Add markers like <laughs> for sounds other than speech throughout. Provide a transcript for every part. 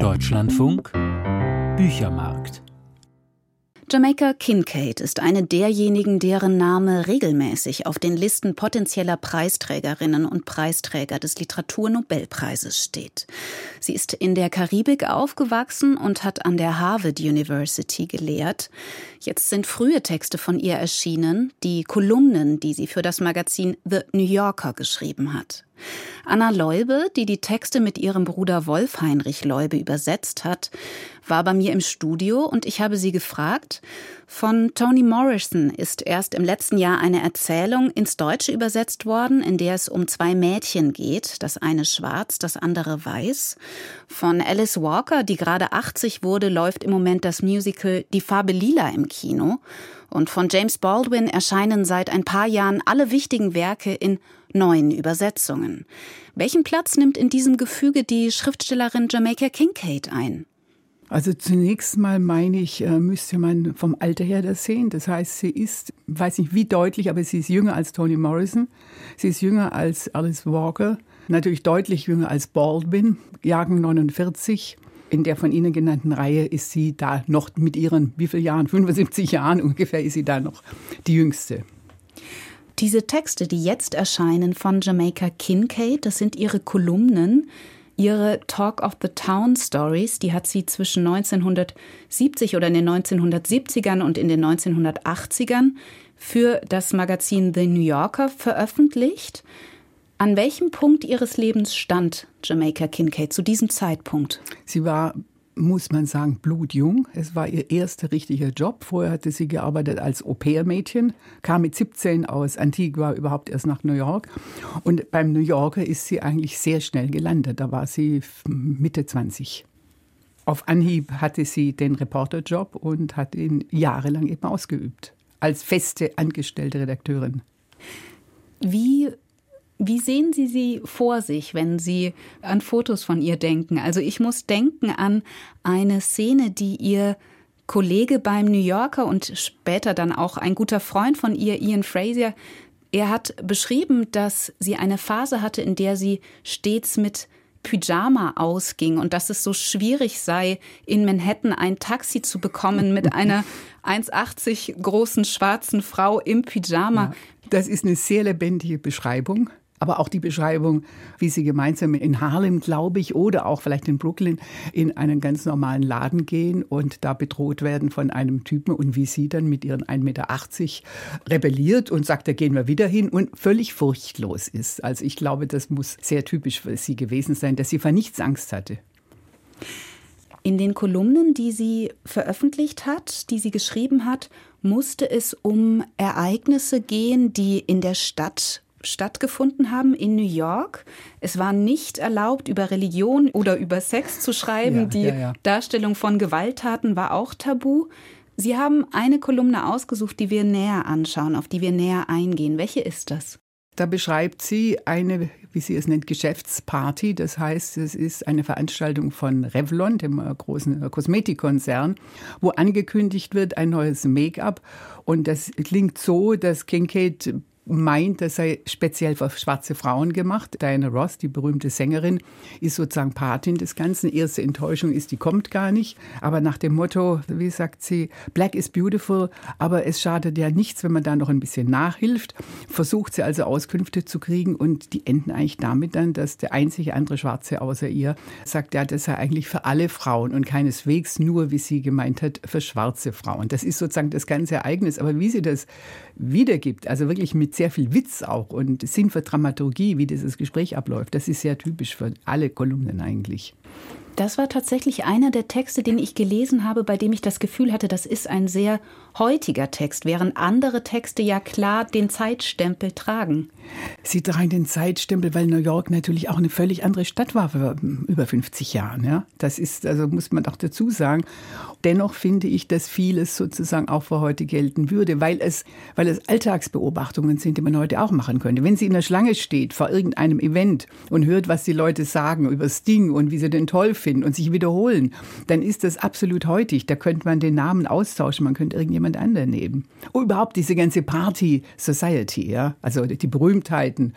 Deutschlandfunk Büchermarkt Jamaica Kincaid ist eine derjenigen, deren Name regelmäßig auf den Listen potenzieller Preisträgerinnen und Preisträger des Literaturnobelpreises steht. Sie ist in der Karibik aufgewachsen und hat an der Harvard University gelehrt. Jetzt sind frühe Texte von ihr erschienen, die Kolumnen, die sie für das Magazin The New Yorker geschrieben hat. Anna Leube, die die Texte mit ihrem Bruder Wolf Heinrich Leube übersetzt hat, war bei mir im Studio und ich habe sie gefragt, von Toni Morrison ist erst im letzten Jahr eine Erzählung ins Deutsche übersetzt worden, in der es um zwei Mädchen geht, das eine schwarz, das andere weiß. Von Alice Walker, die gerade 80 wurde, läuft im Moment das Musical Die Farbe Lila im Kino. Und von James Baldwin erscheinen seit ein paar Jahren alle wichtigen Werke in neuen Übersetzungen. Welchen Platz nimmt in diesem Gefüge die Schriftstellerin Jamaica Kincaid ein? Also zunächst mal meine ich, äh, müsste man vom Alter her das sehen. Das heißt, sie ist, weiß nicht wie deutlich, aber sie ist jünger als Toni Morrison. Sie ist jünger als Alice Walker. Natürlich deutlich jünger als Baldwin, Jahrgang 49. In der von Ihnen genannten Reihe ist sie da noch mit ihren, wie viele Jahren? 75 Jahren ungefähr ist sie da noch die jüngste. Diese Texte, die jetzt erscheinen von Jamaica Kincaid, das sind ihre Kolumnen, ihre Talk of the Town Stories, die hat sie zwischen 1970 oder in den 1970ern und in den 1980ern für das Magazin The New Yorker veröffentlicht. An welchem Punkt ihres Lebens stand Jamaica Kincaid zu diesem Zeitpunkt? Sie war muss man sagen, blutjung. Es war ihr erster richtiger Job. Vorher hatte sie gearbeitet als Au-pair-Mädchen, kam mit 17 aus Antigua überhaupt erst nach New York. Und beim New Yorker ist sie eigentlich sehr schnell gelandet. Da war sie Mitte 20. Auf Anhieb hatte sie den Reporterjob und hat ihn jahrelang eben ausgeübt. Als feste angestellte Redakteurin. Wie wie sehen Sie sie vor sich, wenn Sie an Fotos von ihr denken? Also ich muss denken an eine Szene, die ihr Kollege beim New Yorker und später dann auch ein guter Freund von ihr, Ian Fraser, er hat beschrieben, dass sie eine Phase hatte, in der sie stets mit Pyjama ausging und dass es so schwierig sei, in Manhattan ein Taxi zu bekommen mit einer <laughs> 1,80 großen schwarzen Frau im Pyjama. Ja, das ist eine sehr lebendige Beschreibung aber auch die Beschreibung, wie sie gemeinsam in Harlem, glaube ich, oder auch vielleicht in Brooklyn in einen ganz normalen Laden gehen und da bedroht werden von einem Typen und wie sie dann mit ihren 1,80 Meter rebelliert und sagt, da gehen wir wieder hin und völlig furchtlos ist. Also ich glaube, das muss sehr typisch für sie gewesen sein, dass sie vor nichts Angst hatte. In den Kolumnen, die sie veröffentlicht hat, die sie geschrieben hat, musste es um Ereignisse gehen, die in der Stadt stattgefunden haben in New York. Es war nicht erlaubt, über Religion oder über Sex zu schreiben. Ja, Die ja, ja. Darstellung von Gewalttaten war auch tabu. Sie haben eine Kolumne ausgesucht, die wir näher anschauen, auf die wir näher eingehen. Welche ist das? Da beschreibt sie eine, wie sie es nennt, Geschäftsparty. Das heißt, es ist eine Veranstaltung von Revlon, dem großen Kosmetikkonzern, wo angekündigt wird ein neues Make-up. Und das klingt so, dass Kincaid meint, das sei speziell für schwarze Frauen gemacht. Diana Ross, die berühmte Sängerin, ist sozusagen Patin des Ganzen. Erste Enttäuschung ist, die kommt gar nicht. Aber nach dem Motto, wie sagt sie, Black is beautiful, aber es schadet ja nichts, wenn man da noch ein bisschen nachhilft. Versucht sie also Auskünfte zu kriegen und die enden eigentlich damit dann, dass der einzige andere Schwarze außer ihr sagt, ja, das sei eigentlich für alle Frauen und keineswegs nur, wie sie gemeint hat, für schwarze Frauen. Das ist sozusagen das ganze Ereignis. Aber wie sie das wiedergibt, also wirklich mit sehr viel Witz auch und Sinn für Dramaturgie, wie dieses Gespräch abläuft. Das ist sehr typisch für alle Kolumnen eigentlich. Das war tatsächlich einer der Texte, den ich gelesen habe, bei dem ich das Gefühl hatte, das ist ein sehr heutiger Text, während andere Texte ja klar den Zeitstempel tragen. Sie tragen den Zeitstempel, weil New York natürlich auch eine völlig andere Stadt war vor über 50 Jahren. Ja? Das ist, also muss man doch dazu sagen. Dennoch finde ich, dass vieles sozusagen auch für heute gelten würde, weil es, weil es Alltagsbeobachtungen sind, die man heute auch machen könnte. Wenn sie in der Schlange steht vor irgendeinem Event und hört, was die Leute sagen über Sting und wie sie den toll finden und sich wiederholen, dann ist das absolut heutig. Da könnte man den Namen austauschen, man könnte irgendjemand anderen nehmen. Und überhaupt diese ganze Party Society, ja, also die Berühmtheiten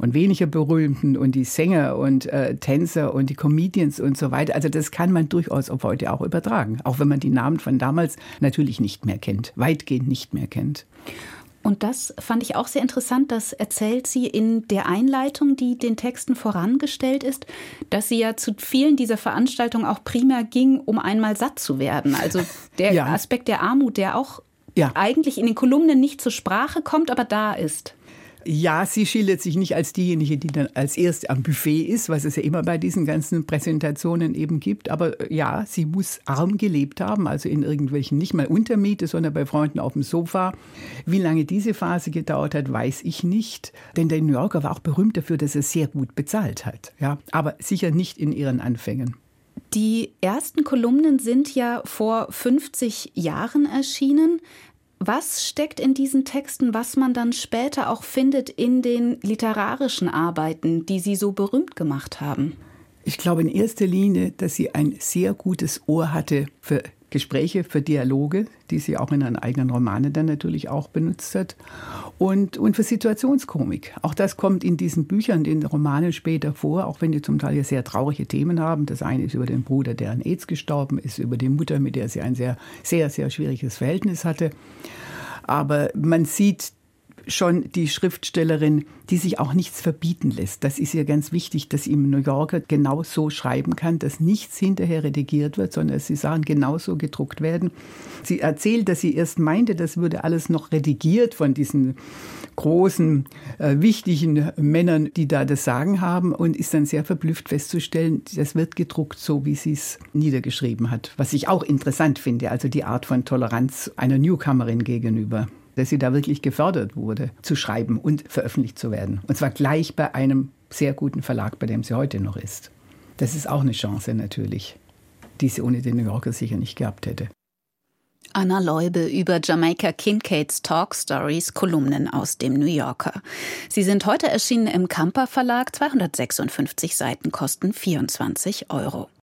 und weniger berühmten und die Sänger und äh, Tänzer und die Comedians und so weiter. Also das kann man durchaus auf heute auch übertragen, auch wenn man die Namen von damals natürlich nicht mehr kennt, weitgehend nicht mehr kennt. Und das fand ich auch sehr interessant. Das erzählt sie in der Einleitung, die den Texten vorangestellt ist, dass sie ja zu vielen dieser Veranstaltungen auch primär ging, um einmal satt zu werden. Also der ja. Aspekt der Armut, der auch ja. eigentlich in den Kolumnen nicht zur Sprache kommt, aber da ist. Ja, sie schildert sich nicht als diejenige, die dann als erste am Buffet ist, was es ja immer bei diesen ganzen Präsentationen eben gibt. Aber äh, ja, sie muss arm gelebt haben, also in irgendwelchen, nicht mal Untermiete, sondern bei Freunden auf dem Sofa. Wie lange diese Phase gedauert hat, weiß ich nicht. Denn der New Yorker war auch berühmt dafür, dass er sehr gut bezahlt hat. Ja, aber sicher nicht in ihren Anfängen. Die ersten Kolumnen sind ja vor 50 Jahren erschienen. Was steckt in diesen Texten, was man dann später auch findet in den literarischen Arbeiten, die Sie so berühmt gemacht haben? Ich glaube in erster Linie, dass sie ein sehr gutes Ohr hatte für Gespräche, für Dialoge, die sie auch in ihren eigenen Romanen dann natürlich auch benutzt hat. Und, und für Situationskomik. Auch das kommt in diesen Büchern, in den Romanen später vor, auch wenn die zum Teil ja sehr traurige Themen haben. Das eine ist über den Bruder, der an AIDS gestorben ist, über die Mutter, mit der sie ein sehr, sehr, sehr schwieriges Verhältnis hatte. Aber man sieht schon die Schriftstellerin, die sich auch nichts verbieten lässt. Das ist ihr ganz wichtig, dass im New Yorker genau so schreiben kann, dass nichts hinterher redigiert wird, sondern dass die Sachen genauso gedruckt werden. Sie erzählt, dass sie erst meinte, das würde alles noch redigiert von diesen großen, äh, wichtigen Männern, die da das Sagen haben und ist dann sehr verblüfft festzustellen, das wird gedruckt, so wie sie es niedergeschrieben hat. Was ich auch interessant finde, also die Art von Toleranz einer Newcomerin gegenüber dass sie da wirklich gefördert wurde, zu schreiben und veröffentlicht zu werden. Und zwar gleich bei einem sehr guten Verlag, bei dem sie heute noch ist. Das ist auch eine Chance natürlich, die sie ohne den New Yorker sicher nicht gehabt hätte. Anna Leube über Jamaica Kincaids Talk Stories, Kolumnen aus dem New Yorker. Sie sind heute erschienen im Kamper Verlag, 256 Seiten kosten 24 Euro.